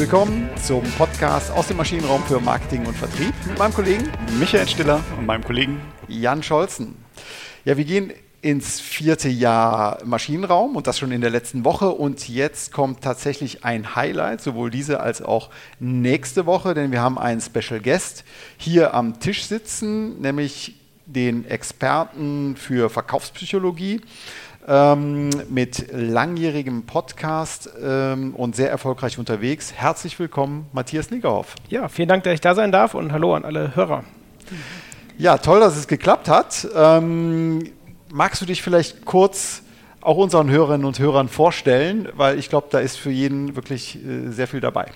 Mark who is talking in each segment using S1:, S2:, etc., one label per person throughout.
S1: willkommen zum Podcast aus dem Maschinenraum für Marketing und Vertrieb mit meinem Kollegen
S2: Michael Stiller und meinem Kollegen
S1: Jan Scholzen. Ja, wir gehen ins vierte Jahr Maschinenraum und das schon in der letzten Woche. Und jetzt kommt tatsächlich ein Highlight, sowohl diese als auch nächste Woche, denn wir haben einen Special Guest hier am Tisch sitzen, nämlich den Experten für Verkaufspsychologie ähm, mit langjährigem Podcast ähm, und sehr erfolgreich unterwegs. Herzlich willkommen, Matthias Niggerhoff.
S3: Ja, vielen Dank, dass ich da sein darf und hallo an alle Hörer.
S1: Ja, toll, dass es geklappt hat. Ähm, magst du dich vielleicht kurz auch unseren Hörerinnen und Hörern vorstellen, weil ich glaube, da ist für jeden wirklich äh, sehr viel dabei.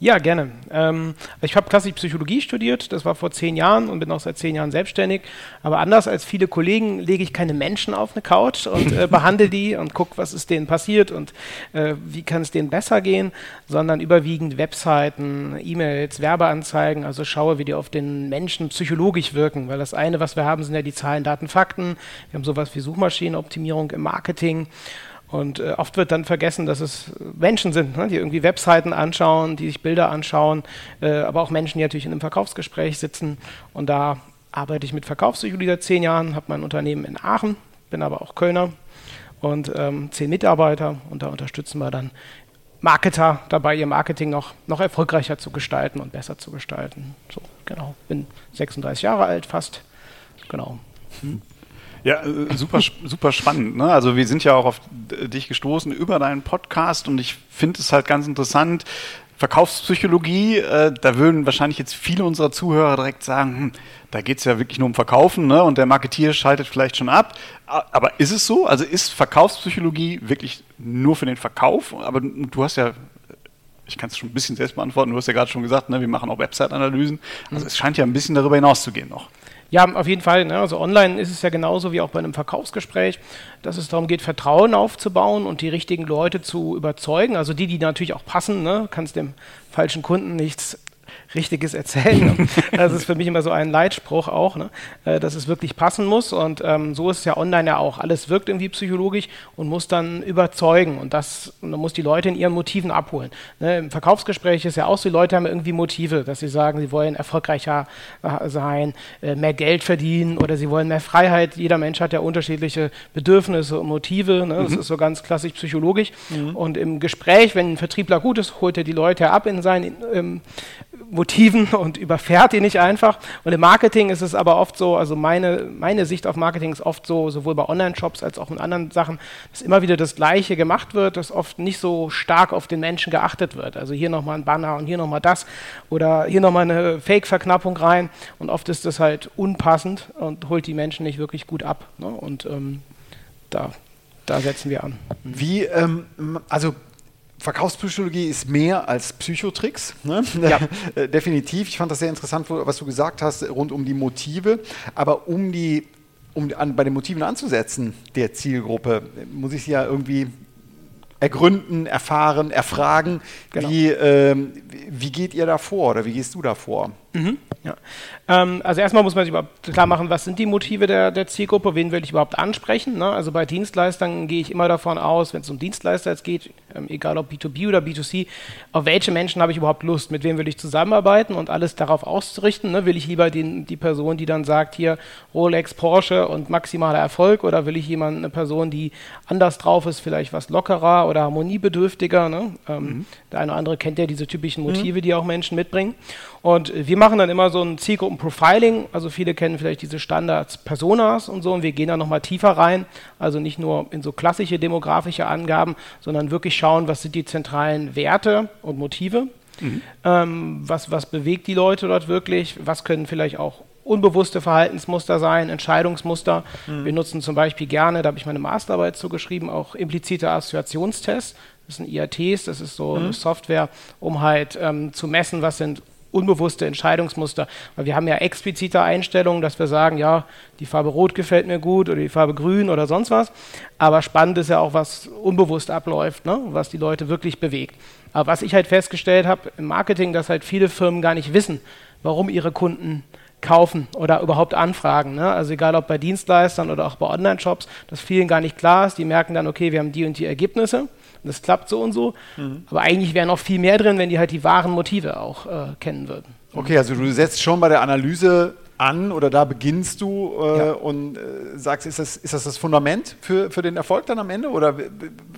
S3: Ja, gerne. Ähm, ich habe klassisch Psychologie studiert, das war vor zehn Jahren und bin auch seit zehn Jahren selbstständig. Aber anders als viele Kollegen lege ich keine Menschen auf eine Couch und äh, behandle die und gucke, was ist denen passiert und äh, wie kann es denen besser gehen, sondern überwiegend Webseiten, E-Mails, Werbeanzeigen, also schaue, wie die auf den Menschen psychologisch wirken. Weil das eine, was wir haben, sind ja die Zahlen, Daten, Fakten. Wir haben sowas wie Suchmaschinenoptimierung im Marketing. Und äh, oft wird dann vergessen, dass es Menschen sind, ne, die irgendwie Webseiten anschauen, die sich Bilder anschauen, äh, aber auch Menschen, die natürlich in einem Verkaufsgespräch sitzen. Und da arbeite ich mit Verkaufspsychologie seit zehn Jahren, habe mein Unternehmen in Aachen, bin aber auch Kölner und ähm, zehn Mitarbeiter. Und da unterstützen wir dann Marketer dabei, ihr Marketing noch, noch erfolgreicher zu gestalten und besser zu gestalten. So, genau. Bin 36 Jahre alt fast. Genau. Hm.
S2: Ja, äh, super, super spannend. Ne? Also wir sind ja auch auf dich gestoßen über deinen Podcast und ich finde es halt ganz interessant. Verkaufspsychologie, äh, da würden wahrscheinlich jetzt viele unserer Zuhörer direkt sagen, hm, da geht es ja wirklich nur um Verkaufen ne? und der Marketier schaltet vielleicht schon ab. Aber ist es so? Also ist Verkaufspsychologie wirklich nur für den Verkauf? Aber du hast ja ich kann es schon ein bisschen selbst beantworten, du hast ja gerade schon gesagt, ne, wir machen auch Website-Analysen. Also es scheint ja ein bisschen darüber hinaus zu gehen noch.
S3: Ja, auf jeden Fall. Ne? Also online ist es ja genauso wie auch bei einem Verkaufsgespräch, dass es darum geht, Vertrauen aufzubauen und die richtigen Leute zu überzeugen. Also die, die natürlich auch passen. Ne? Kannst dem falschen Kunden nichts Richtiges erzählen. das ist für mich immer so ein Leitspruch auch, ne? Äh, dass es wirklich passen muss. Und ähm, so ist es ja online ja auch. Alles wirkt irgendwie psychologisch und muss dann überzeugen. Und das und man muss die Leute in ihren Motiven abholen. Ne? Im Verkaufsgespräch ist ja auch so, die Leute haben irgendwie Motive, dass sie sagen, sie wollen erfolgreicher äh, sein, äh, mehr Geld verdienen oder sie wollen mehr Freiheit. Jeder Mensch hat ja unterschiedliche Bedürfnisse und Motive. Ne? Das mhm. ist so ganz klassisch psychologisch. Mhm. Und im Gespräch, wenn ein Vertriebler gut ist, holt er die Leute ab in seinen ähm, Motiven und überfährt die nicht einfach. Und im Marketing ist es aber oft so, also meine, meine Sicht auf Marketing ist oft so, sowohl bei Online-Shops als auch in anderen Sachen, dass immer wieder das Gleiche gemacht wird, dass oft nicht so stark auf den Menschen geachtet wird. Also hier nochmal ein Banner und hier nochmal das oder hier nochmal eine Fake-Verknappung rein. Und oft ist das halt unpassend und holt die Menschen nicht wirklich gut ab. Ne? Und ähm, da, da setzen wir an.
S1: Wie, ähm, also Verkaufspsychologie ist mehr als Psychotricks. Ne? Ja. Definitiv. Ich fand das sehr interessant, was du gesagt hast, rund um die Motive. Aber um die, um an, bei den Motiven anzusetzen, der Zielgruppe, muss ich sie ja irgendwie ergründen, erfahren, erfragen. Genau. Wie, ähm, wie geht ihr da vor oder wie gehst du da vor?
S3: Mhm. Ja. Ähm, also erstmal muss man sich überhaupt klar machen, was sind die Motive der, der Zielgruppe, wen will ich überhaupt ansprechen. Ne? Also bei Dienstleistern gehe ich immer davon aus, wenn es um Dienstleister jetzt geht, ähm, egal ob B2B oder B2C, auf welche Menschen habe ich überhaupt Lust, mit wem will ich zusammenarbeiten und alles darauf auszurichten. Ne? Will ich lieber den, die Person, die dann sagt, hier Rolex, Porsche und maximaler Erfolg oder will ich jemanden, eine Person, die anders drauf ist, vielleicht was lockerer oder harmoniebedürftiger. Ne? Ähm, mhm. Der eine oder andere kennt ja diese typischen Motive, mhm. die auch Menschen mitbringen. Und wir machen dann immer so ein Zielgruppenprofiling. Also viele kennen vielleicht diese Standards Personas und so. Und wir gehen da nochmal tiefer rein. Also nicht nur in so klassische demografische Angaben, sondern wirklich schauen, was sind die zentralen Werte und Motive. Mhm. Ähm, was, was bewegt die Leute dort wirklich? Was können vielleicht auch unbewusste Verhaltensmuster sein, Entscheidungsmuster. Mhm. Wir nutzen zum Beispiel gerne, da habe ich meine Masterarbeit zugeschrieben, auch implizite Assoziationstests. Das sind IATs, das ist so mhm. eine Software, um halt ähm, zu messen, was sind unbewusste Entscheidungsmuster. Weil wir haben ja explizite Einstellungen, dass wir sagen, ja, die Farbe Rot gefällt mir gut oder die Farbe Grün oder sonst was. Aber spannend ist ja auch, was unbewusst abläuft, ne? was die Leute wirklich bewegt. Aber was ich halt festgestellt habe im Marketing, dass halt viele Firmen gar nicht wissen, warum ihre Kunden kaufen oder überhaupt anfragen. Ne? Also egal ob bei Dienstleistern oder auch bei Online-Shops, dass vielen gar nicht klar ist. Die merken dann, okay, wir haben die und die Ergebnisse und es klappt so und so. Mhm. Aber eigentlich wäre noch viel mehr drin, wenn die halt die wahren Motive auch äh, kennen würden.
S1: Okay, also du setzt schon bei der Analyse an oder da beginnst du äh, ja. und äh, sagst, ist das, ist das das Fundament für, für den Erfolg dann am Ende oder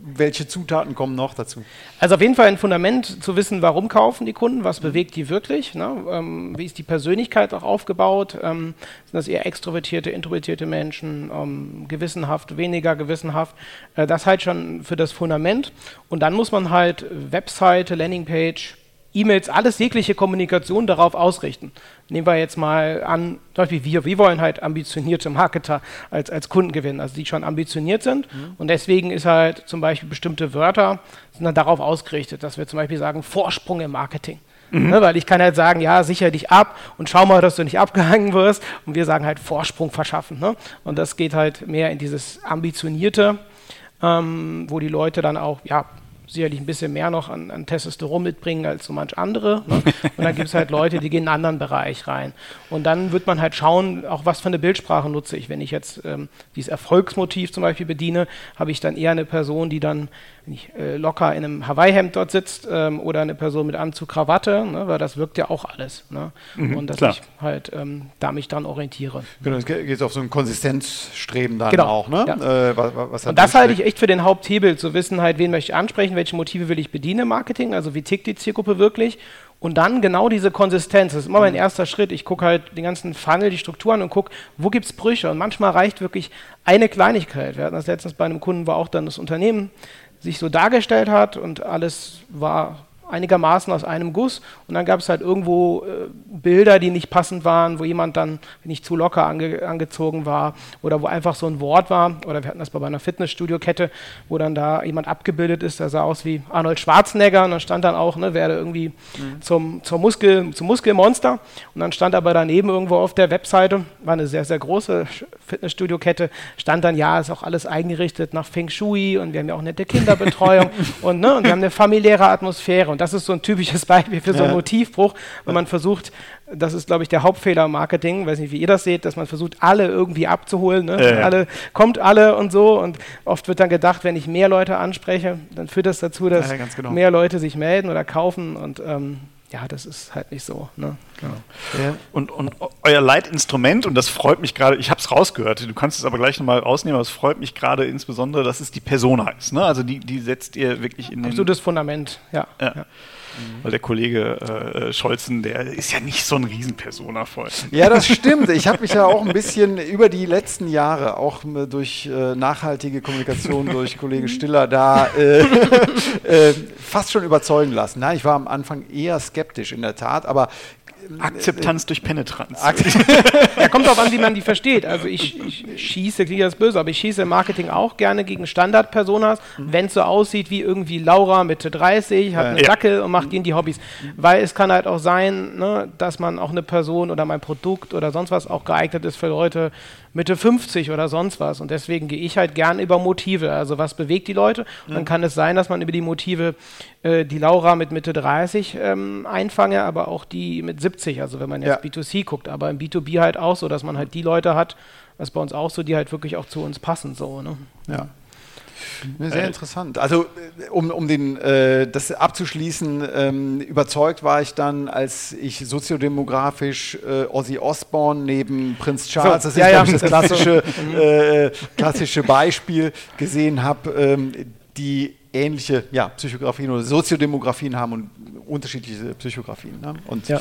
S1: welche Zutaten kommen noch dazu?
S3: Also auf jeden Fall ein Fundament zu wissen, warum kaufen die Kunden, was bewegt die wirklich, ne? ähm, wie ist die Persönlichkeit auch aufgebaut, ähm, sind das eher extrovertierte, introvertierte Menschen, ähm, gewissenhaft, weniger gewissenhaft, äh, das halt schon für das Fundament und dann muss man halt Webseite, Landingpage, E-Mails, alles jegliche Kommunikation darauf ausrichten. Nehmen wir jetzt mal an, zum Beispiel wir, wir wollen halt ambitionierte Marketer als, als Kunden gewinnen, also die schon ambitioniert sind. Mhm. Und deswegen ist halt zum Beispiel bestimmte Wörter sind dann darauf ausgerichtet, dass wir zum Beispiel sagen Vorsprung im Marketing. Mhm. Ne, weil ich kann halt sagen, ja, sicher dich ab und schau mal, dass du nicht abgehangen wirst. Und wir sagen halt Vorsprung verschaffen. Ne? Und das geht halt mehr in dieses Ambitionierte, ähm, wo die Leute dann auch, ja, sicherlich ein bisschen mehr noch an, an Testosteron mitbringen als so manch andere. Ne? Und dann gibt es halt Leute, die gehen in einen anderen Bereich rein. Und dann wird man halt schauen, auch was für eine Bildsprache nutze ich. Wenn ich jetzt ähm, dieses Erfolgsmotiv zum Beispiel bediene, habe ich dann eher eine Person, die dann wenn ich äh, locker in einem Hawaii-Hemd dort sitzt ähm, oder eine Person mit Anzug, Krawatte, ne, weil das wirkt ja auch alles. Ne? Mhm, und dass klar. ich halt ähm, da mich dann orientiere.
S1: Genau, es geht auf so ein Konsistenzstreben dann genau, auch. Ne? Ja.
S3: Äh, was, was und das halte ich echt für den Haupthebel, zu wissen halt, wen möchte ich ansprechen, welche Motive will ich bedienen im Marketing, also wie tickt die Zielgruppe wirklich und dann genau diese Konsistenz. Das ist immer mein mhm. erster Schritt. Ich gucke halt den ganzen Funnel, die Strukturen und gucke, wo gibt es Brüche. Und manchmal reicht wirklich eine Kleinigkeit. Wir hatten das letztens bei einem Kunden, war auch dann das Unternehmen sich so dargestellt hat und alles war einigermaßen aus einem Guss. Und dann gab es halt irgendwo äh, Bilder, die nicht passend waren, wo jemand dann nicht zu locker ange angezogen war oder wo einfach so ein Wort war. Oder wir hatten das bei einer Fitnessstudio-Kette, wo dann da jemand abgebildet ist, der sah aus wie Arnold Schwarzenegger und dann stand dann auch, ne, werde irgendwie mhm. zum, zum, Muskel, zum Muskelmonster. Und dann stand aber daneben irgendwo auf der Webseite, war eine sehr, sehr große Fitnessstudio-Kette, stand dann, ja, ist auch alles eingerichtet nach Feng Shui und wir haben ja auch nette Kinderbetreuung und, ne, und wir haben eine familiäre Atmosphäre. Und das ist so ein typisches Beispiel für so einen ja. Motivbruch, wenn man versucht, das ist, glaube ich, der Hauptfehler im Marketing, weiß nicht, wie ihr das seht, dass man versucht, alle irgendwie abzuholen. Ne? Ja. Alle, kommt alle und so. Und oft wird dann gedacht, wenn ich mehr Leute anspreche, dann führt das dazu, dass genau. mehr Leute sich melden oder kaufen. Und ähm, ja, das ist halt nicht so. Ne? Genau.
S2: Ja. Und, und euer Leitinstrument, und das freut mich gerade, ich habe es rausgehört, du kannst es aber gleich nochmal rausnehmen, aber es freut mich gerade insbesondere, dass es die Persona ist. Ne? Also die, die setzt ihr wirklich in
S3: den... Absolutes Fundament, ja. ja. ja.
S2: Mhm. Weil der Kollege äh, Scholzen, der ist ja nicht so ein Riesenpersona voll.
S1: Ja, das stimmt. Ich habe mich ja auch ein bisschen über die letzten Jahre, auch durch äh, nachhaltige Kommunikation durch Kollege Stiller, da äh, äh, fast schon überzeugen lassen. Nein, ich war am Anfang eher skeptisch in der Tat, aber
S2: Akzeptanz durch Penetranz.
S3: ja, kommt darauf an, wie man die versteht. Also ich, ich schieße, klingt das böse, aber ich schieße im Marketing auch gerne gegen Standardpersonas, mhm. wenn es so aussieht wie irgendwie Laura Mitte 30, hat einen ja. Dackel und macht ihnen die Hobbys. Weil es kann halt auch sein, ne, dass man auch eine Person oder mein Produkt oder sonst was auch geeignet ist für Leute, Mitte 50 oder sonst was. Und deswegen gehe ich halt gern über Motive. Also was bewegt die Leute? Und dann mhm. kann es sein, dass man über die Motive äh, die Laura mit Mitte 30 ähm, einfange, aber auch die mit 70. Also wenn man jetzt ja. B2C guckt, aber im B2B halt auch so, dass man halt die Leute hat, was bei uns auch so, die halt wirklich auch zu uns passen. So, ne?
S1: Ja. Sehr äh, interessant. Also äh, um, um den, äh, das abzuschließen, ähm, überzeugt war ich dann, als ich soziodemografisch äh, Ozzy Osbourne neben Prinz Charles, so, das ja, ist ja, das klassische, äh, klassische Beispiel, gesehen habe, ähm, die ähnliche ja, Psychografien oder Soziodemografien haben und unterschiedliche Psychografien. Ne? Und ja.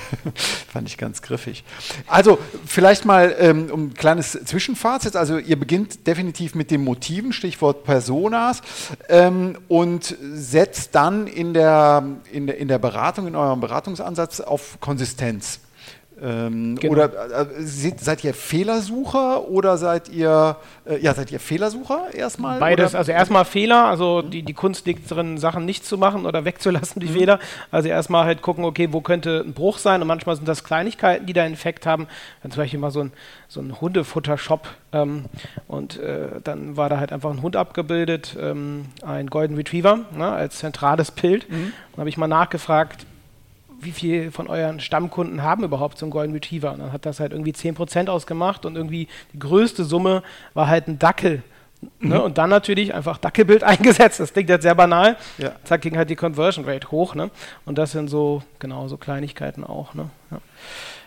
S1: fand ich ganz griffig. Also vielleicht mal ähm, um ein kleines Zwischenfazit. Also ihr beginnt definitiv mit den Motiven, Stichwort Personas, ähm, und setzt dann in der, in, der, in der Beratung, in eurem Beratungsansatz auf Konsistenz. Ähm, genau. Oder äh, seid ihr Fehlersucher oder seid ihr, äh, ja, seid ihr Fehlersucher erstmal?
S3: Beides,
S1: oder?
S3: also erstmal Fehler, also die, die Kunst liegt drin, Sachen nicht zu machen oder wegzulassen, die mhm. Fehler. Also erstmal halt gucken, okay, wo könnte ein Bruch sein und manchmal sind das Kleinigkeiten, die da einen Effekt haben. Wenn zum Beispiel mal so ein, so ein Hundefutter-Shop ähm, und äh, dann war da halt einfach ein Hund abgebildet, ähm, ein Golden Retriever ne, als zentrales Bild. Mhm. Dann habe ich mal nachgefragt, wie viel von euren Stammkunden haben überhaupt so einen Golden Retriever? Und dann hat das halt irgendwie 10% ausgemacht und irgendwie die größte Summe war halt ein Dackel. Ne? Mhm. Und dann natürlich einfach Dackelbild eingesetzt. Das klingt jetzt sehr banal.
S1: Ja.
S3: Zack, ging halt die Conversion Rate hoch. Ne? Und das sind so, genau, so Kleinigkeiten auch. Ne? Ja.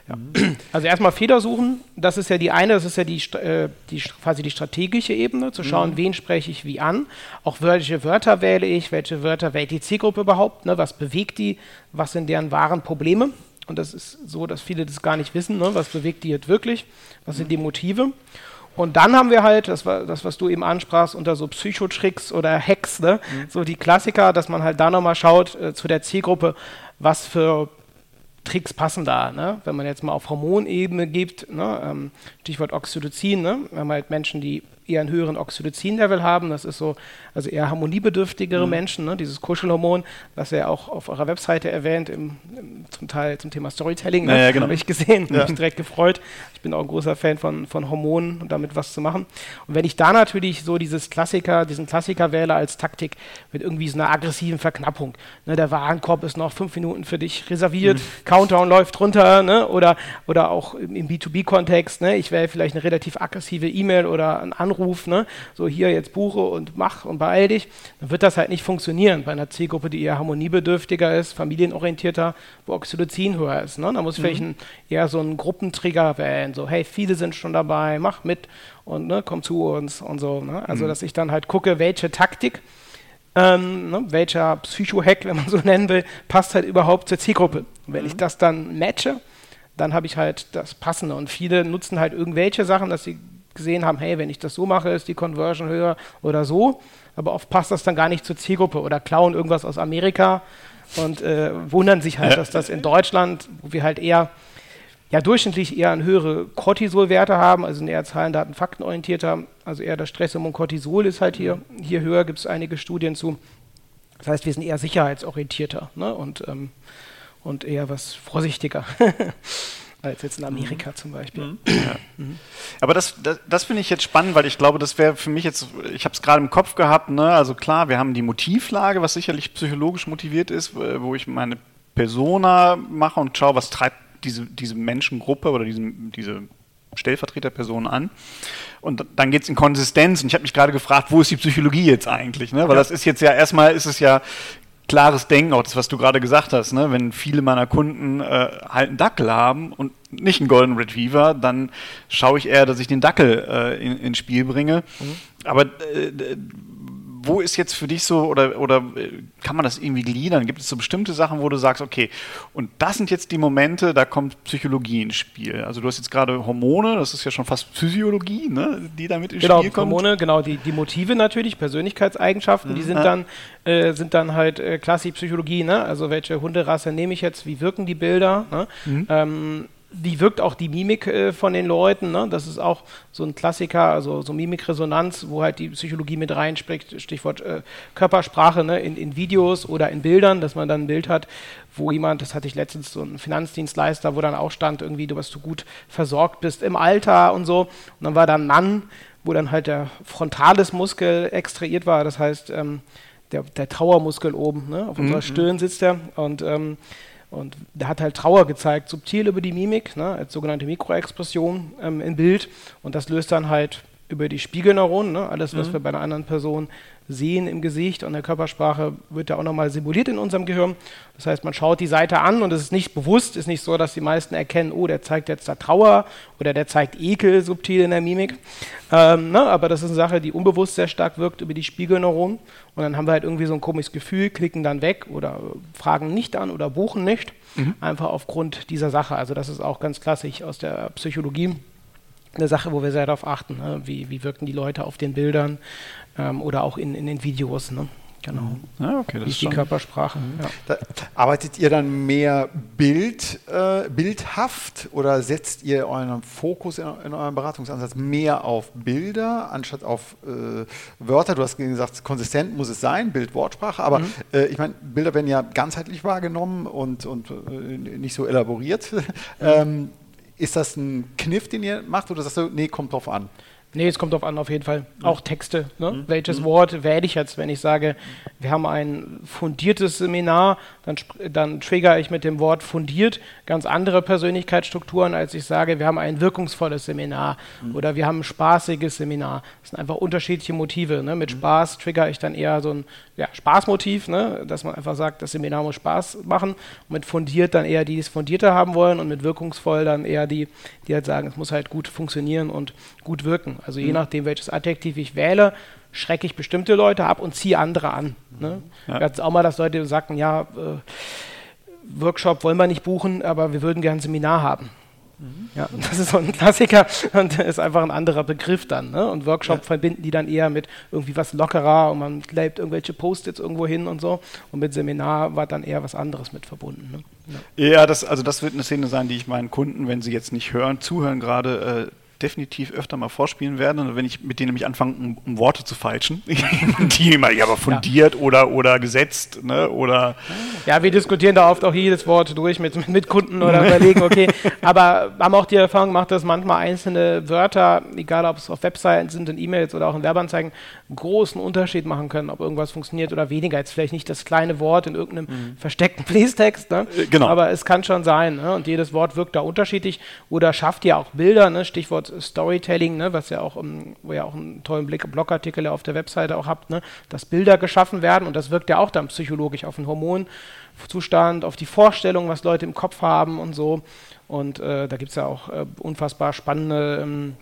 S3: Ja. Mhm. Also erstmal Fehler suchen, das ist ja die eine, das ist ja die, äh, die quasi die strategische Ebene, zu schauen, mhm. wen spreche ich wie an, auch welche Wörter wähle ich, welche Wörter wählt die Zielgruppe überhaupt, ne? was bewegt die, was sind deren wahren Probleme. Und das ist so, dass viele das gar nicht wissen, ne? was bewegt die jetzt wirklich, was sind die Motive. Und dann haben wir halt, das war das, was du eben ansprachst, unter so Psychotricks oder Hacks, ne? Mhm. so die Klassiker, dass man halt da nochmal schaut äh, zu der Zielgruppe, was für Tricks passen da. Ne? Wenn man jetzt mal auf Hormonebene gibt, ne? ähm, Stichwort Oxytocin, ne? wir haben halt Menschen, die eher einen höheren Oxytocin-Level haben. Das ist so, also eher harmoniebedürftigere mhm. Menschen, ne? dieses Kuschelhormon, was ihr auch auf eurer Webseite erwähnt, im, im zum Teil zum Thema Storytelling.
S1: Ne? Ja, genau.
S3: Habe ich gesehen, ja. habe mich direkt gefreut. Ich bin auch ein großer Fan von, von Hormonen und damit was zu machen. Und wenn ich da natürlich so dieses Klassiker, diesen Klassiker wähle als Taktik mit irgendwie so einer aggressiven Verknappung. Ne? Der Warenkorb ist noch fünf Minuten für dich reserviert, mhm. Countdown läuft runter, ne? oder, oder auch im, im B2B-Kontext, ne? ich wähle vielleicht eine relativ aggressive E-Mail oder einen Anruf Aufruf, ne, so hier jetzt buche und mach und beeil dich, dann wird das halt nicht funktionieren bei einer Zielgruppe, die eher harmoniebedürftiger ist, familienorientierter, wo Oxytocin höher ist. Ne? Da muss mhm. vielleicht ein, eher so ein Gruppentrigger wählen, so hey, viele sind schon dabei, mach mit und ne, komm zu uns und so. Ne? Also, mhm. dass ich dann halt gucke, welche Taktik ähm, ne, welcher Psycho-Hack, wenn man so nennen will, passt halt überhaupt zur Zielgruppe. Und wenn mhm. ich das dann matche, dann habe ich halt das Passende. Und viele nutzen halt irgendwelche Sachen, dass sie gesehen haben, hey, wenn ich das so mache, ist die Conversion höher oder so. Aber oft passt das dann gar nicht zur Zielgruppe oder klauen irgendwas aus Amerika und äh, wundern sich halt, dass das in Deutschland, wo wir halt eher ja durchschnittlich eher eine höhere Cortisolwerte haben, also eher Zahlen, Daten, Fakten orientierter, also eher das Stresshormon Cortisol ist halt hier, hier höher, gibt es einige Studien zu. Das heißt, wir sind eher sicherheitsorientierter ne? und, ähm, und eher was vorsichtiger. als jetzt in Amerika mhm. zum Beispiel. Mhm. Ja.
S2: Mhm. Aber das, das, das finde ich jetzt spannend, weil ich glaube, das wäre für mich jetzt, ich habe es gerade im Kopf gehabt, ne? also klar, wir haben die Motivlage, was sicherlich psychologisch motiviert ist, wo ich meine Persona mache und schaue, was treibt diese, diese Menschengruppe oder diesen, diese Stellvertreterperson an. Und dann geht es in Konsistenz. Und ich habe mich gerade gefragt, wo ist die Psychologie jetzt eigentlich? Ne? Weil ja. das ist jetzt ja erstmal ist es ja klares Denken, auch das, was du gerade gesagt hast, ne? wenn viele meiner Kunden äh, halt einen Dackel haben und nicht einen Golden Retriever, dann schaue ich eher, dass ich den Dackel äh, in, ins Spiel bringe. Mhm. Aber äh, wo ist jetzt für dich so, oder, oder äh, kann man das irgendwie gliedern? Gibt es so bestimmte Sachen, wo du sagst, okay, und das sind jetzt die Momente, da kommt Psychologie ins Spiel. Also du hast jetzt gerade Hormone, das ist ja schon fast Physiologie, ne, die damit ins
S3: genau,
S2: Spiel kommt.
S3: Hormone, genau, die, die Motive natürlich, Persönlichkeitseigenschaften, mhm. die sind dann, äh, sind dann halt äh, klassisch Psychologie, ne? Also welche Hunderasse nehme ich jetzt, wie wirken die Bilder? Ne? Mhm. Ähm, wie wirkt auch die Mimik äh, von den Leuten? Ne? Das ist auch so ein Klassiker, also so Mimikresonanz, wo halt die Psychologie mit reinspricht, Stichwort äh, Körpersprache ne? in, in, Videos oder in Bildern, dass man dann ein Bild hat, wo jemand, das hatte ich letztens so ein Finanzdienstleister, wo dann auch stand, irgendwie, du, was du gut versorgt bist im Alter und so. Und dann war da ein Mann, wo dann halt der Frontales-Muskel extrahiert war, das heißt, ähm, der, der Trauermuskel oben, ne? auf unserer mhm. Stirn sitzt er und ähm, und der hat halt Trauer gezeigt, subtil über die Mimik, ne, als sogenannte Mikroexpression ähm, im Bild. Und das löst dann halt über die Spiegelneuronen, ne, alles, was mhm. wir bei einer anderen Person sehen im Gesicht und der Körpersprache, wird ja auch nochmal simuliert in unserem Gehirn. Das heißt, man schaut die Seite an und es ist nicht bewusst, ist nicht so, dass die meisten erkennen, oh, der zeigt jetzt da Trauer oder der zeigt Ekel subtil in der Mimik. Ähm, ne, aber das ist eine Sache, die unbewusst sehr stark wirkt über die Spiegelneuronen. Und dann haben wir halt irgendwie so ein komisches Gefühl, klicken dann weg oder fragen nicht an oder buchen nicht. Mhm. Einfach aufgrund dieser Sache. Also das ist auch ganz klassisch aus der Psychologie eine Sache, wo wir sehr darauf achten, ne? wie, wie wirken die Leute auf den Bildern ähm, oder auch in, in den Videos. Ne? Genau. Mhm.
S2: Ja, okay, das
S3: Wie ist die Körpersprache. Mhm. Ja.
S1: Da arbeitet ihr dann mehr Bild, äh, bildhaft oder setzt ihr euren Fokus in, in, eurem Beratungsansatz mehr auf Bilder anstatt auf äh, Wörter? Du hast gesagt, konsistent muss es sein, Bild-Wortsprache, aber mhm. äh, ich meine, Bilder werden ja ganzheitlich wahrgenommen und, und äh, nicht so elaboriert. ähm, ist das ein Kniff, den ihr macht oder sagst du, nee, kommt drauf an?
S3: Nee, es kommt darauf an, auf jeden Fall. Auch Texte. Ne? Mhm. Welches mhm. Wort wähle ich jetzt, wenn ich sage, wir haben ein fundiertes Seminar, dann, dann trigger ich mit dem Wort fundiert ganz andere Persönlichkeitsstrukturen, als ich sage, wir haben ein wirkungsvolles Seminar mhm. oder wir haben ein spaßiges Seminar. Das sind einfach unterschiedliche Motive. Ne? Mit mhm. Spaß trigger ich dann eher so ein ja, Spaßmotiv, ne? dass man einfach sagt, das Seminar muss Spaß machen. Und mit fundiert dann eher die, die es fundierter haben wollen und mit wirkungsvoll dann eher die, die halt sagen, es muss halt gut funktionieren und gut wirken. Also je mhm. nachdem, welches Adjektiv ich wähle, schrecke ich bestimmte Leute ab und ziehe andere an. Ne? Ja. Wir hatten auch mal, dass Leute sagten, ja, äh, Workshop wollen wir nicht buchen, aber wir würden gerne ein Seminar haben. Mhm. Ja, das ist so ein Klassiker und ist einfach ein anderer Begriff dann. Ne? Und Workshop ja. verbinden die dann eher mit irgendwie was lockerer und man klebt irgendwelche Post-its irgendwo hin und so. Und mit Seminar war dann eher was anderes mit verbunden.
S2: Ne? Ja, ja das, also das wird eine Szene sein, die ich meinen Kunden, wenn sie jetzt nicht hören, zuhören gerade, äh, definitiv öfter mal vorspielen werden. Und wenn ich mit denen nämlich anfange, um, um Worte zu falschen, die immer ja, aber fundiert ja. oder, oder gesetzt, ne, oder.
S3: Ja, wir diskutieren da oft auch jedes Wort durch mit, mit Kunden oder überlegen, okay, aber haben auch die Erfahrung gemacht, dass manchmal einzelne Wörter, egal ob es auf Webseiten sind, in E-Mails oder auch in Werbeanzeigen, einen großen Unterschied machen können, ob irgendwas funktioniert oder weniger. Jetzt vielleicht nicht das kleine Wort in irgendeinem mhm. versteckten Fließtext, ne? Äh, genau. aber es kann schon sein. Ne? Und jedes Wort wirkt da unterschiedlich oder schafft ja auch Bilder, ne? Stichwort Storytelling, ne, was ja auch, um, wo ihr auch einen tollen Blick, Blogartikel auf der Webseite auch habt, ne, dass Bilder geschaffen werden und das wirkt ja auch dann psychologisch auf den Hormonzustand, auf die Vorstellung, was Leute im Kopf haben und so. Und äh, da gibt es ja auch äh, unfassbar spannende ähm,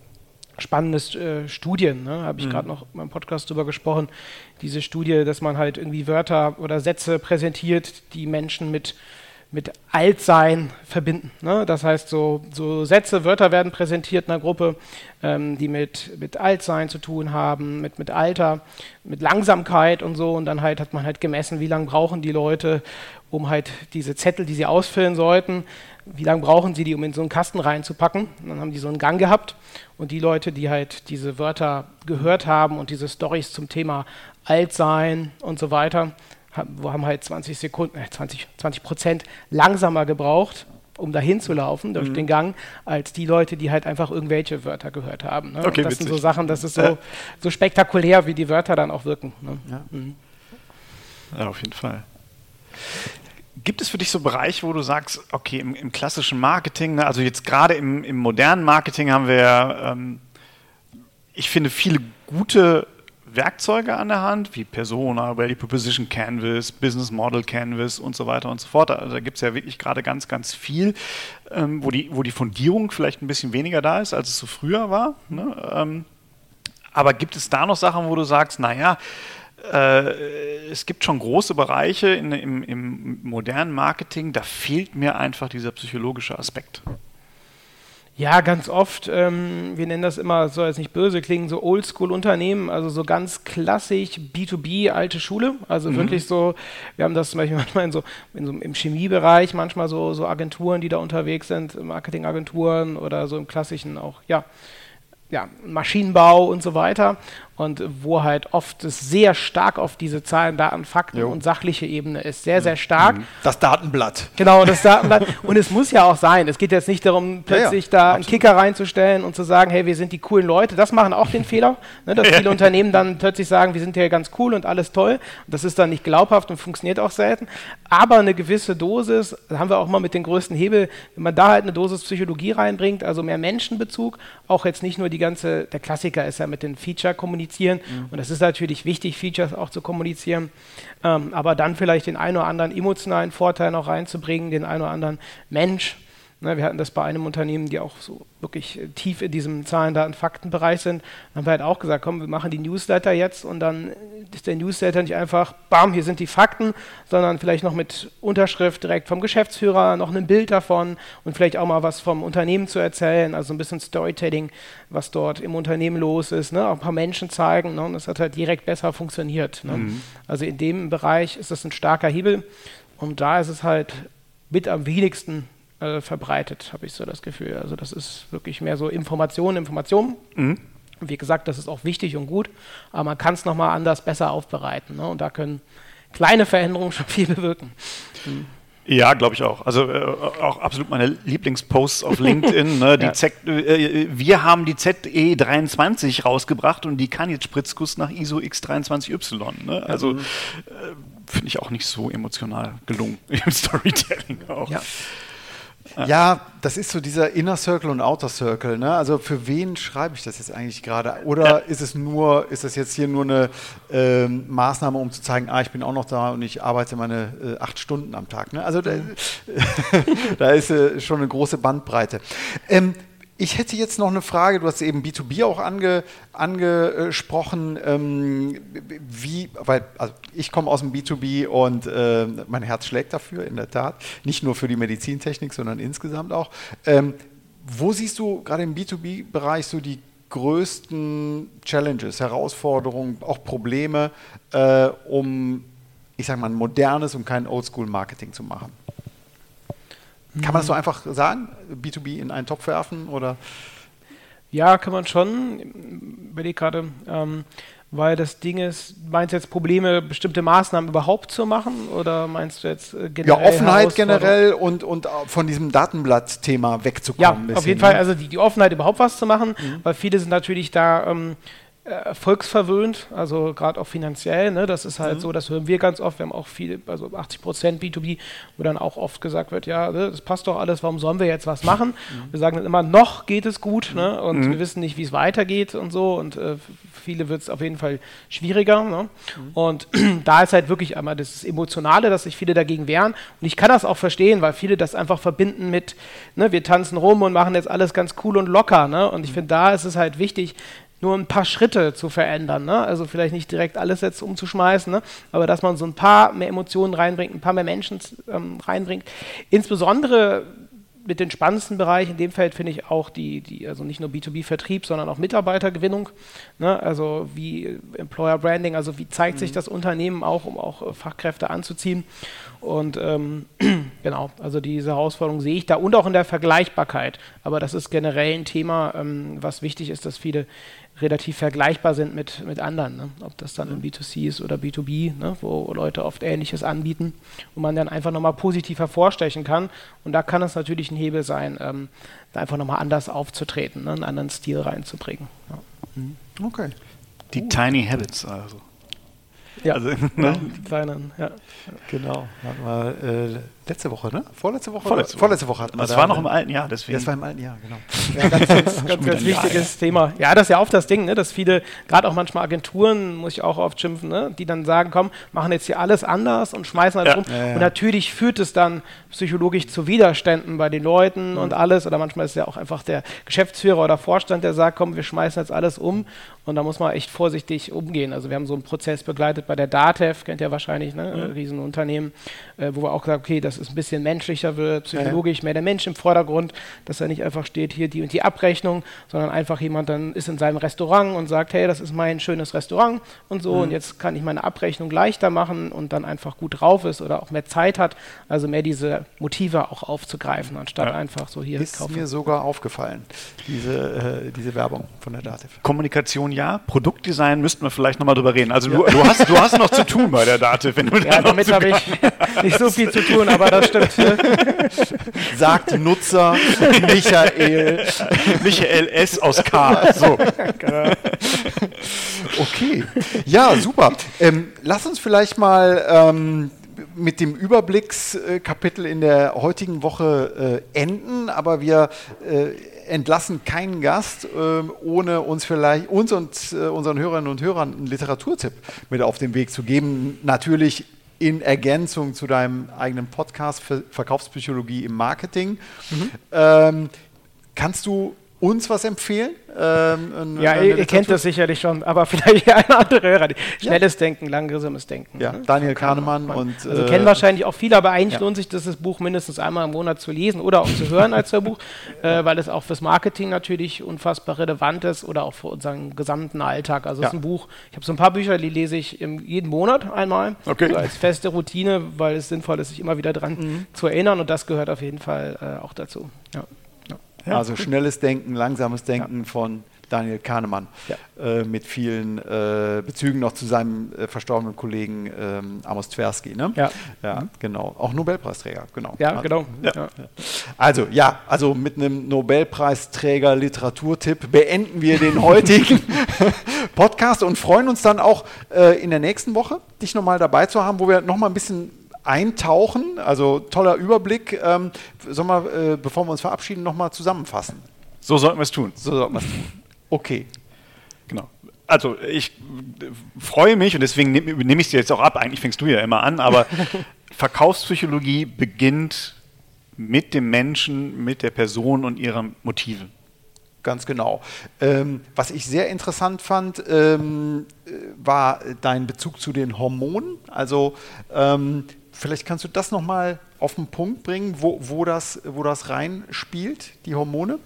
S3: spannende äh, Studien, ne? habe ich mhm. gerade noch in meinem Podcast drüber gesprochen, diese Studie, dass man halt irgendwie Wörter oder Sätze präsentiert, die Menschen mit mit Altsein verbinden. Ne? Das heißt, so, so, Sätze, Wörter werden präsentiert in einer Gruppe, ähm, die mit, mit Altsein zu tun haben, mit, mit Alter, mit Langsamkeit und so. Und dann halt hat man halt gemessen, wie lange brauchen die Leute, um halt diese Zettel, die sie ausfüllen sollten, wie lange brauchen sie die, um in so einen Kasten reinzupacken. Und dann haben die so einen Gang gehabt. Und die Leute, die halt diese Wörter gehört haben und diese Stories zum Thema Altsein und so weiter, haben halt 20 Sekunden, äh 20, 20 Prozent langsamer gebraucht, um dahin zu laufen durch mhm. den Gang, als die Leute, die halt einfach irgendwelche Wörter gehört haben. Ne? Okay, das witzig. sind so Sachen, das ist so, so spektakulär, wie die Wörter dann auch wirken. Ne?
S2: Ja. Mhm. ja, auf jeden Fall. Gibt es für dich so Bereiche, wo du sagst, okay, im, im klassischen Marketing, ne, also jetzt gerade im, im, modernen Marketing haben wir, ähm, ich finde, viele gute Werkzeuge an der Hand, wie Persona, Value Proposition Canvas, Business Model Canvas und so weiter und so fort. Also da gibt es ja wirklich gerade ganz, ganz viel, ähm, wo, die, wo die Fundierung vielleicht ein bisschen weniger da ist, als es so früher war. Ne? Ähm, aber gibt es da noch Sachen, wo du sagst, naja, äh, es gibt schon große Bereiche in, im, im modernen Marketing, da fehlt mir einfach dieser psychologische Aspekt.
S3: Ja, ganz oft, ähm, wir nennen das immer, soll jetzt nicht böse klingen, so Oldschool-Unternehmen, also so ganz klassisch B2B, alte Schule. Also mhm. wirklich so, wir haben das zum Beispiel manchmal in so, in so im Chemiebereich, manchmal so, so Agenturen, die da unterwegs sind, Marketingagenturen oder so im klassischen auch, ja, ja, Maschinenbau und so weiter und wo halt oft es sehr stark auf diese Zahlen, Daten, Fakten jo. und sachliche Ebene ist. Sehr, sehr stark. Mhm.
S1: Das Datenblatt.
S3: Genau, das Datenblatt. und es muss ja auch sein. Es geht jetzt nicht darum, plötzlich ja, ja, da absolut. einen Kicker reinzustellen und zu sagen, hey, wir sind die coolen Leute. Das machen auch den Fehler, ne, dass viele Unternehmen dann plötzlich sagen, wir sind hier ganz cool und alles toll. Und das ist dann nicht glaubhaft und funktioniert auch selten. Aber eine gewisse Dosis, haben wir auch mal mit den größten Hebel, wenn man da halt eine Dosis Psychologie reinbringt, also mehr Menschenbezug, auch jetzt nicht nur die ganze, der Klassiker ist ja mit den Feature-Kommunizieren, kommunizieren. Mhm. Und das ist natürlich wichtig, Features auch zu kommunizieren. Ähm, aber dann vielleicht den einen oder anderen emotionalen Vorteil noch reinzubringen, den einen oder anderen Mensch. Ne, wir hatten das bei einem Unternehmen, die auch so wirklich tief in diesem Zahlen, Daten, Faktenbereich sind. Dann haben wir halt auch gesagt, komm, wir machen die Newsletter jetzt und dann ist der Newsletter nicht einfach, bam, hier sind die Fakten, sondern vielleicht noch mit Unterschrift direkt vom Geschäftsführer, noch ein Bild davon und vielleicht auch mal was vom Unternehmen zu erzählen, also ein bisschen Storytelling, was dort im Unternehmen los ist, ne? auch ein paar Menschen zeigen ne? und das hat halt direkt besser funktioniert. Ne? Mhm. Also in dem Bereich ist das ein starker Hebel und da ist es halt mit am wenigsten äh, verbreitet, habe ich so das Gefühl. Also das ist wirklich mehr so Information, Information. Mhm. Wie gesagt, das ist auch wichtig und gut, aber man kann es nochmal anders, besser aufbereiten. Ne? Und da können kleine Veränderungen schon viel bewirken. Mhm.
S2: Ja, glaube ich auch. Also äh, auch absolut meine Lieblingsposts auf LinkedIn. Ne? Die
S3: Ja.
S2: Z, äh, wir haben die ZE23 rausgebracht und die kann jetzt Spritzguss nach ISO X23Y. Ne? Also äh, finde ich auch nicht so emotional gelungen im Storytelling auch.
S3: Ja.
S1: Ja, das ist so dieser Inner Circle und Outer Circle. Ne? Also für wen schreibe ich das jetzt eigentlich gerade? Oder
S2: Ja.
S1: ist es nur, ist das jetzt hier nur eine ähm, Maßnahme, um zu zeigen, ah, ich bin auch noch da und ich arbeite meine äh, acht Stunden am Tag? Ne? Also da, da ist äh, schon eine große Bandbreite. Ähm, ich hätte jetzt noch eine Frage, du hast eben B2B auch ange, angesprochen, ähm, wie, weil also ich komme aus dem B2B und äh, mein Herz schlägt dafür, in der Tat, nicht nur für die Medizintechnik, sondern insgesamt auch. Ähm, wo siehst du gerade im B2B-Bereich so die größten Challenges, Herausforderungen, auch Probleme, äh, um, ich sage mal, ein modernes und kein Oldschool-Marketing zu machen? Kann man das so einfach sagen? B2B in einen Topf werfen oder?
S3: Ja, kann man schon. Überleg gerade, ähm, weil das Ding ist, meinst du jetzt Probleme, bestimmte Maßnahmen überhaupt zu machen oder meinst du jetzt äh,
S1: Ja,
S3: generell
S1: Offenheit
S3: Herausforderungen?
S1: generell und, und von diesem Datenblatt-Thema
S3: Ja,
S1: wegzukommen. ein
S3: auf jeden Fall,
S1: ne?
S3: also die, die Offenheit überhaupt was zu machen,
S2: Mhm.
S3: weil viele sind natürlich da ähm, äh, erfolgsverwöhnt, also gerade auch finanziell, ne? das ist halt
S2: Mhm.
S3: so, das hören wir ganz oft, wir haben auch viele, also 80 Prozent B2B, wo dann auch oft gesagt wird, ja, ne, das passt doch alles, warum sollen wir jetzt was machen?
S2: Mhm.
S3: Wir sagen dann immer, noch geht es gut ne? und wir wissen nicht, wie es weitergeht und so und äh, viele wird es auf jeden Fall schwieriger ne?
S2: Mhm.
S3: und da ist halt wirklich einmal das Emotionale, dass sich viele dagegen wehren und ich kann das auch verstehen, weil viele das einfach verbinden mit, ne, wir tanzen rum und machen jetzt alles ganz cool und locker ne? und ich finde, da ist es halt wichtig, nur ein paar Schritte zu verändern. Ne? Also vielleicht nicht direkt alles jetzt umzuschmeißen, ne? aber dass man so ein paar mehr Emotionen reinbringt, ein paar mehr Menschen ähm, reinbringt. Insbesondere mit den spannendsten Bereich in dem Feld finde ich auch die, die, also nicht nur B2B-Vertrieb, sondern auch Mitarbeitergewinnung. Ne? Also wie Employer Branding, also wie zeigt sich das Unternehmen auch, um auch äh, Fachkräfte anzuziehen. Und ähm, genau, also diese Herausforderung sehe ich da und auch in der Vergleichbarkeit. Aber das ist generell ein Thema, ähm, was wichtig ist, dass viele relativ vergleichbar sind mit, mit anderen. Ne? Ob das dann im B2C ist oder B2B, ne? wo Leute oft Ähnliches anbieten, wo man dann einfach nochmal positiv hervorstechen kann. Und da kann es natürlich ein Hebel sein, ähm, da einfach nochmal anders aufzutreten, ne? einen anderen Stil reinzubringen. Ja.
S1: Okay.
S2: Die Tiny Habits also.
S3: Ja,
S2: Also,
S3: ne?
S2: ne?
S3: die kleinen, ja.
S1: Genau. Hatten wir äh, letzte Woche, ne? Vorletzte Woche?
S2: Vorletzte Woche.
S1: Vorletzte Woche hatten wir
S2: Das
S1: da,
S2: war noch
S1: ne?
S2: im alten Jahr,
S1: Ja,
S2: deswegen.
S1: das war im alten Jahr, genau.
S3: Ja, ganz, ganz, ganz, ganz
S2: ein Jahr
S3: wichtiges Thema. Ja, das ist ja oft das Ding, ne, dass viele, gerade auch manchmal Agenturen, muss ich auch oft schimpfen, ne, die dann sagen, komm, machen jetzt hier alles anders und schmeißen alles
S2: Ja.
S3: rum.
S1: Ja, ja.
S3: Und natürlich führt es dann psychologisch zu Widerständen bei den Leuten und alles. Oder manchmal ist ja auch einfach der Geschäftsführer oder Vorstand, der sagt, komm, wir schmeißen jetzt alles um. Und da muss man echt vorsichtig umgehen. Also wir haben so einen Prozess begleitet bei der DATEV, kennt ihr wahrscheinlich, ne,
S2: Mhm.
S3: Riesenunternehmen, äh, wo wir auch gesagt okay, das ist ein bisschen menschlicher wird, psychologisch, mehr der Mensch im Vordergrund, dass er nicht einfach steht, hier die und die Abrechnung, sondern einfach jemand dann ist in seinem Restaurant und sagt, hey, das ist mein schönes Restaurant und so
S1: Mhm.
S3: und jetzt kann ich meine Abrechnung leichter machen und dann einfach gut drauf ist oder auch mehr Zeit hat, also mehr diese Motive auch aufzugreifen, anstatt
S2: Ja.
S3: einfach so hier
S1: Ist mir sogar aufgefallen, diese, äh, diese Werbung von der Dativ.
S2: Kommunikation ja, Produktdesign müssten wir vielleicht nochmal drüber reden. Also du, du, hast, du hast noch zu tun bei der Dativ, wenn du da
S3: Ja,
S2: noch
S3: damit habe ich nicht so viel zu tun, aber das stimmt.
S1: Sagt Nutzer Michael.
S2: Michael S. aus K. So.
S1: Okay, ja, super. Ähm, lass uns vielleicht mal ähm, mit dem Überblickskapitel in der heutigen Woche äh, enden, aber wir äh, entlassen keinen Gast, ähm, ohne uns vielleicht uns und äh, unseren Hörerinnen und Hörern einen Literaturtipp mit auf den Weg zu geben. Natürlich in Ergänzung zu deinem eigenen Podcast Verkaufspsychologie im Marketing. Ähm, kannst du uns was empfehlen? Ähm,
S3: Ja, ihr, kennt das sicherlich schon, aber vielleicht ein andere Hörer. Schnelles Denken, langsames Denken.
S1: Ja,
S3: ne?
S1: Daniel Kahnemann und
S3: Also
S1: äh,
S3: kennen wahrscheinlich auch viele, aber eigentlich
S1: ja.
S3: lohnt sich das, das Buch mindestens einmal im Monat zu lesen oder auch zu hören als Hörbuch, äh, weil es auch fürs Marketing natürlich unfassbar relevant ist oder auch für unseren gesamten Alltag. Also es
S1: Ja.
S3: ist ein Buch, ich habe so ein paar Bücher, die lese ich im, jeden Monat einmal
S2: Okay.
S3: so als feste Routine, weil es sinnvoll ist, sich immer wieder dran
S1: Mhm.
S3: zu erinnern und das gehört auf jeden Fall äh, auch dazu. Ja.
S1: Also schnelles Denken, langsames Denken von Daniel Kahnemann, äh, mit vielen äh, Bezügen noch zu seinem äh, verstorbenen Kollegen ähm, Amos Tversky. Ne?
S3: Ja.
S1: ja genau. Auch Nobelpreisträger, genau.
S3: Ja, genau.
S1: Ja. Also, ja, also mit einem Nobelpreisträger Literaturtipp beenden wir den heutigen Podcast und freuen uns dann auch äh, in der nächsten Woche, dich nochmal dabei zu haben, wo wir nochmal ein bisschen eintauchen. Also toller Überblick. Ähm, sollen wir, äh, bevor wir uns verabschieden, nochmal zusammenfassen?
S2: So sollten wir es tun.
S1: So sollten wir es tun. Okay.
S2: Genau. Also ich freue mich und deswegen nehme nehm ich es dir jetzt auch ab. Eigentlich fängst du ja immer an, aber Verkaufspsychologie beginnt mit dem Menschen, mit der Person und ihren Motiven.
S1: Ganz genau. Ähm, was ich sehr interessant fand, ähm, war dein Bezug zu den Hormonen. Also ähm, vielleicht kannst du das nochmal auf den Punkt bringen, wo, wo, das, wo das reinspielt, die Hormone.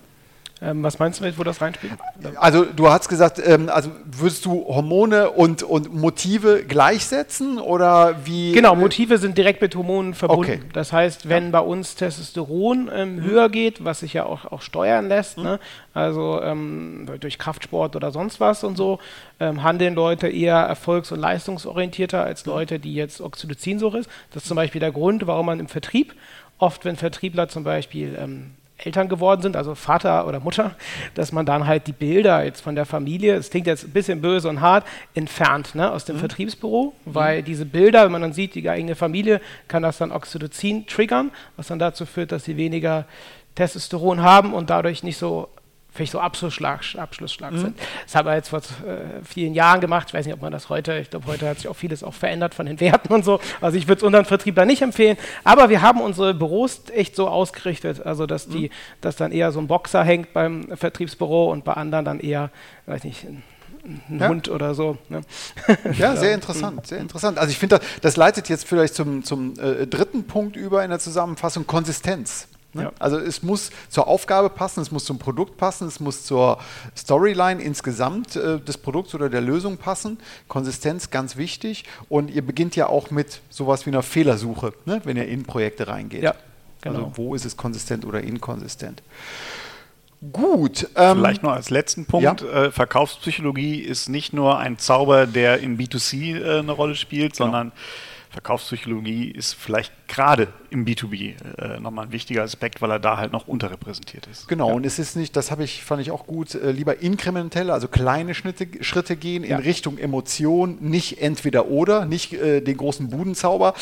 S3: Ähm, was meinst du mit, wo das reinspielt?
S1: Also du hast gesagt, ähm, also würdest du Hormone und, und Motive gleichsetzen oder wie?
S3: Genau, Motive sind direkt mit Hormonen verbunden.
S1: Okay.
S3: Das heißt, wenn ja. bei uns Testosteron ähm, mhm. höher geht, was sich ja auch, auch steuern lässt, mhm. ne? also ähm, durch Kraftsport oder sonst was und so, ähm, handeln Leute eher erfolgs- und leistungsorientierter als mhm. Leute, die jetzt Oxytocin so ist. Das ist zum Beispiel der Grund, warum man im Vertrieb oft, wenn Vertriebler zum Beispiel ähm, Eltern geworden sind, also Vater oder Mutter, dass man dann halt die Bilder jetzt von der Familie, es klingt jetzt ein bisschen böse und hart, entfernt ne, aus dem mhm. Vertriebsbüro, weil mhm. diese Bilder, wenn man dann sieht, die eigene Familie, kann das dann Oxytocin triggern, was dann dazu führt, dass sie weniger Testosteron haben und dadurch nicht so vielleicht so Abschlussschlag, Abschlussschlag mhm. sind. Das haben wir jetzt vor äh, vielen Jahren gemacht. Ich weiß nicht, ob man das heute, ich glaube, heute hat sich auch vieles auch verändert von den Werten und so. Also ich würde es unseren Vertriebler nicht empfehlen. Aber wir haben unsere Büros echt so ausgerichtet, also dass die, mhm. dass dann eher so ein Boxer hängt beim Vertriebsbüro und bei anderen dann eher, weiß nicht, ein ja. Hund oder so. Ne?
S1: Ja, sehr interessant, sehr interessant. Also ich finde, das, das, leitet jetzt vielleicht zum, zum äh, dritten Punkt über in der Zusammenfassung, Konsistenz. Ne? Ja. Also es muss zur Aufgabe passen, es muss zum Produkt passen, es muss zur Storyline insgesamt äh, des Produkts oder der Lösung passen. Konsistenz ganz wichtig. Und ihr beginnt ja auch mit sowas wie einer Fehlersuche, ne? wenn ihr in Projekte reingeht. Ja, genau. Also wo ist es konsistent oder inkonsistent? Gut.
S2: Ähm, Vielleicht noch als letzten Punkt. Ja. Äh, Verkaufspsychologie ist nicht nur ein Zauber, der im B2C äh, eine Rolle spielt, genau. sondern Verkaufspsychologie ist vielleicht gerade im B2B äh, nochmal ein wichtiger Aspekt, weil er da halt noch unterrepräsentiert ist.
S1: Genau, ja. und es ist nicht, das habe ich, fand ich auch gut, äh, lieber inkrementell, also kleine Schritte, Schritte gehen ja. in Richtung Emotion, nicht entweder oder, nicht äh, den großen Budenzauber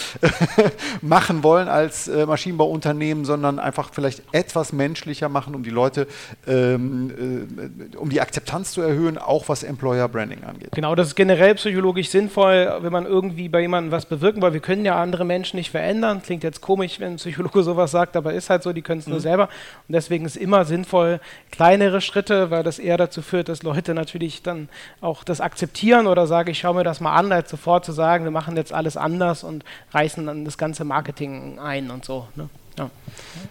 S1: machen wollen als äh, Maschinenbauunternehmen, sondern einfach vielleicht etwas menschlicher machen, um die Leute, ähm, äh, um die Akzeptanz zu erhöhen, auch was Employer Branding angeht.
S3: Genau, das ist generell psychologisch sinnvoll, wenn man irgendwie bei jemandem was bewirken will. Wir können ja andere Menschen nicht verändern Klingt jetzt komisch, wenn ein Psychologe sowas sagt, aber ist halt so, die können es mhm. nur selber. Und deswegen ist immer sinnvoll, kleinere Schritte, weil das eher dazu führt, dass Leute natürlich dann auch das akzeptieren oder sagen, ich schaue mir das mal an, als sofort zu sagen, wir machen jetzt alles anders und reißen dann das ganze Marketing ein und so. Ne? Ja.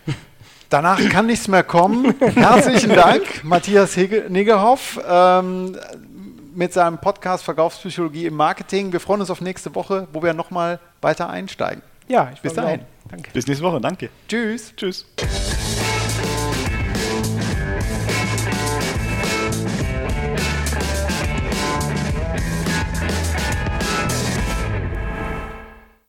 S1: Danach kann nichts mehr kommen. Herzlichen Dank, Matthias Negerhoff. Ähm, mit seinem Podcast Verkaufspsychologie im Marketing. Wir freuen uns auf nächste Woche, wo wir nochmal weiter einsteigen.
S3: Ja, ich
S1: bis dahin.
S2: Danke. Bis nächste Woche. Danke.
S1: Tschüss.
S2: Tschüss.